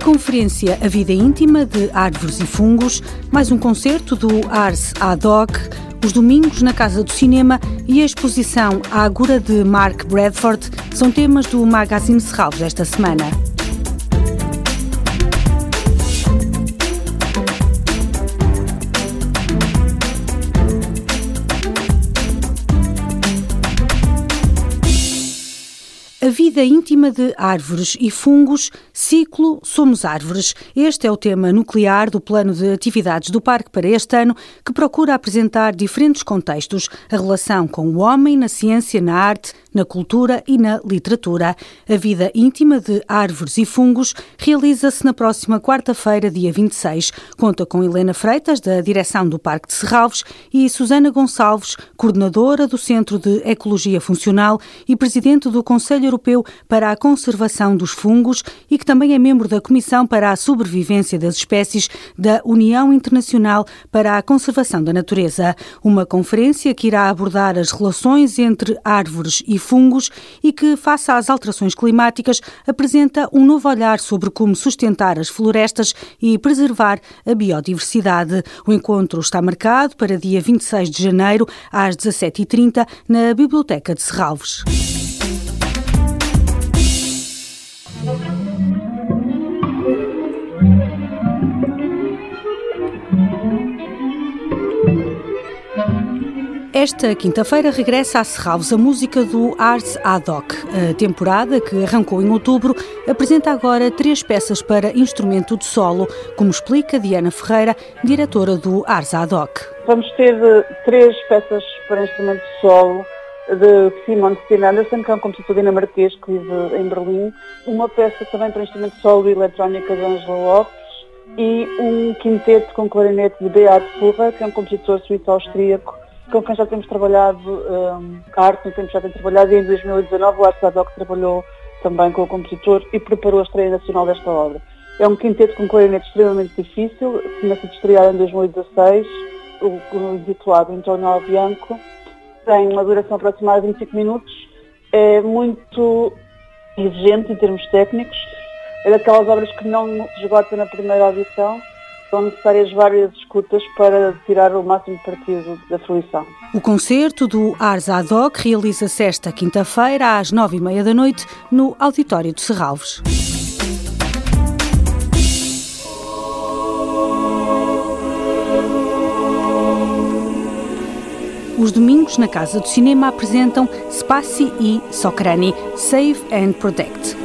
conferência A Vida Íntima de Árvores e Fungos, mais um concerto do Ars Ad Hoc, os domingos na Casa do Cinema e a exposição Agora de Mark Bradford são temas do Magazine Serralves esta semana. A vida íntima de árvores e fungos, ciclo Somos Árvores. Este é o tema nuclear do plano de atividades do Parque para este ano, que procura apresentar diferentes contextos, a relação com o homem na ciência, na arte, na cultura e na literatura. A vida íntima de árvores e fungos realiza-se na próxima quarta-feira, dia 26. Conta com Helena Freitas, da direção do Parque de Serralves, e Susana Gonçalves, coordenadora do Centro de Ecologia Funcional e presidente do Conselho Europeu para a Conservação dos Fungos e que também é membro da Comissão para a Sobrevivência das Espécies da União Internacional para a Conservação da Natureza. Uma conferência que irá abordar as relações entre árvores e fungos e que, face às alterações climáticas, apresenta um novo olhar sobre como sustentar as florestas e preservar a biodiversidade. O encontro está marcado para dia 26 de janeiro, às 17h30, na Biblioteca de Serralves. Esta quinta-feira regressa a Serralves a música do Arts Ad Hoc. A temporada, que arrancou em outubro, apresenta agora três peças para instrumento de solo, como explica Diana Ferreira, diretora do Arts Ad Hoc. Vamos ter eh, três peças para instrumento de solo de Simon Stein Anderson, que é um compositor dinamarquês que vive em Berlim, uma peça também para instrumento de solo e eletrónica de Angela Lopes e um quinteto com clarinete de Beat Furra, que é um compositor suíço-austríaco com quem já temos trabalhado, um, arte, temos já tem trabalhado e em 2019 o Arte Sadoc trabalhou também com o compositor e preparou a estreia nacional desta obra. É um quinteto com clarinete extremamente difícil, começa a estrear em 2016, o, o intitulado Antonio Bianco, tem uma duração aproximada de 25 minutos, é muito exigente em termos técnicos, é daquelas obras que não se esgota na primeira audição, são necessárias várias escutas para tirar o máximo partido da fruição. O concerto do Ars Ad Hoc realiza-se esta quinta-feira às nove e meia da noite no Auditório de Serralves. Os domingos na Casa do Cinema apresentam Spaci e Socrani, Save and Protect.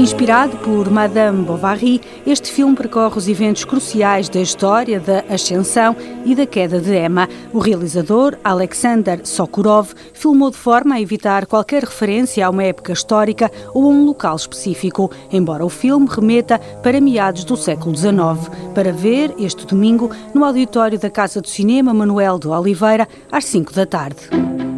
Inspirado por Madame Bovary, este filme percorre os eventos cruciais da história da ascensão e da queda de Emma. O realizador, Alexander Sokurov, filmou de forma a evitar qualquer referência a uma época histórica ou a um local específico, embora o filme remeta para meados do século XIX. Para ver este domingo no auditório da Casa do Cinema Manuel de Oliveira, às 5 da tarde.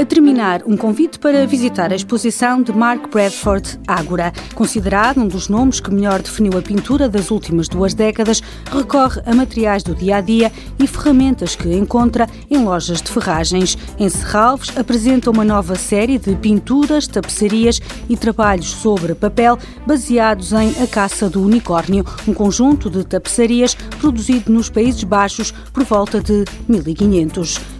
A terminar, um convite para visitar a exposição de Mark Bradford Ágora. Considerado um dos nomes que melhor definiu a pintura das últimas duas décadas, recorre a materiais do dia a dia e ferramentas que encontra em lojas de ferragens. Em Serralves, apresenta uma nova série de pinturas, tapeçarias e trabalhos sobre papel baseados em A Caça do Unicórnio, um conjunto de tapeçarias produzido nos Países Baixos por volta de 1500.